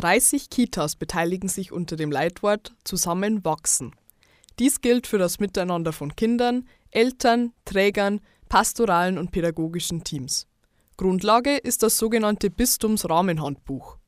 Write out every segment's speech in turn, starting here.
30 Kitas beteiligen sich unter dem Leitwort Zusammen wachsen. Dies gilt für das Miteinander von Kindern, Eltern, Trägern, pastoralen und pädagogischen Teams. Grundlage ist das sogenannte Bistumsrahmenhandbuch.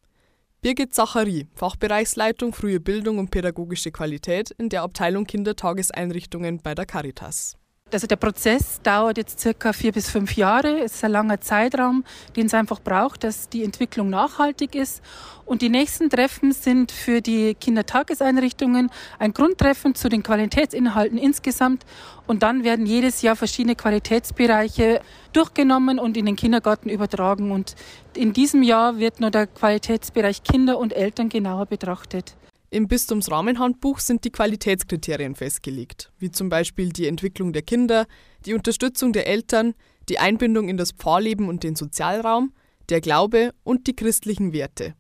Birgit Zachary, Fachbereichsleitung Frühe Bildung und pädagogische Qualität in der Abteilung Kindertageseinrichtungen bei der Caritas. Also der Prozess dauert jetzt circa vier bis fünf Jahre. Es ist ein langer Zeitraum, den es einfach braucht, dass die Entwicklung nachhaltig ist. Und die nächsten Treffen sind für die Kindertageseinrichtungen ein Grundtreffen zu den Qualitätsinhalten insgesamt. Und dann werden jedes Jahr verschiedene Qualitätsbereiche durchgenommen und in den Kindergarten übertragen. Und in diesem Jahr wird nur der Qualitätsbereich Kinder und Eltern genauer betrachtet. Im Bistumsrahmenhandbuch sind die Qualitätskriterien festgelegt, wie zum Beispiel die Entwicklung der Kinder, die Unterstützung der Eltern, die Einbindung in das Pfarrleben und den Sozialraum, der Glaube und die christlichen Werte.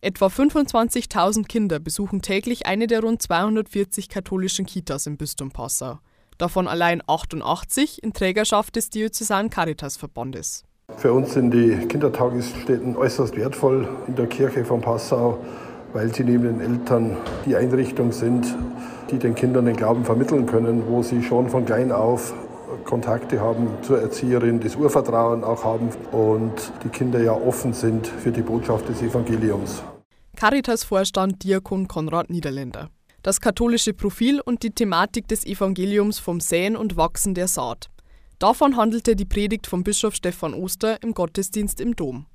Etwa 25.000 Kinder besuchen täglich eine der rund 240 katholischen Kitas im Bistum Passau, davon allein 88 in Trägerschaft des Diözesan Caritas-Verbandes. Für uns sind die Kindertagesstätten äußerst wertvoll in der Kirche von Passau weil sie neben den Eltern die Einrichtung sind, die den Kindern den Glauben vermitteln können, wo sie schon von klein auf Kontakte haben zur Erzieherin, das Urvertrauen auch haben und die Kinder ja offen sind für die Botschaft des Evangeliums. Caritas-Vorstand Diakon Konrad Niederländer. Das katholische Profil und die Thematik des Evangeliums vom Säen und Wachsen der Saat. Davon handelte die Predigt vom Bischof Stefan Oster im Gottesdienst im Dom.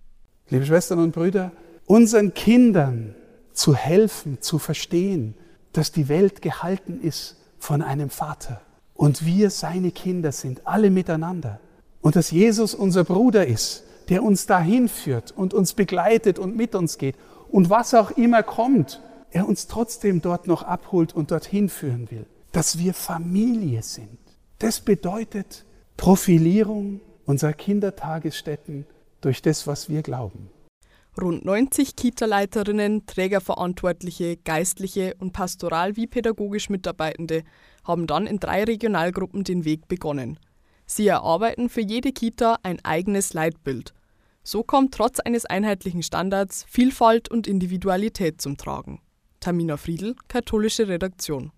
Liebe Schwestern und Brüder, unseren Kindern zu helfen, zu verstehen, dass die Welt gehalten ist von einem Vater und wir seine Kinder sind, alle miteinander. Und dass Jesus unser Bruder ist, der uns dahin führt und uns begleitet und mit uns geht. Und was auch immer kommt, er uns trotzdem dort noch abholt und dorthin führen will. Dass wir Familie sind. Das bedeutet Profilierung unserer Kindertagesstätten durch das, was wir glauben. Rund 90 Kita-Leiterinnen, Trägerverantwortliche, Geistliche und pastoral- wie pädagogisch Mitarbeitende haben dann in drei Regionalgruppen den Weg begonnen. Sie erarbeiten für jede Kita ein eigenes Leitbild. So kommt trotz eines einheitlichen Standards Vielfalt und Individualität zum Tragen. Tamina Friedl, katholische Redaktion.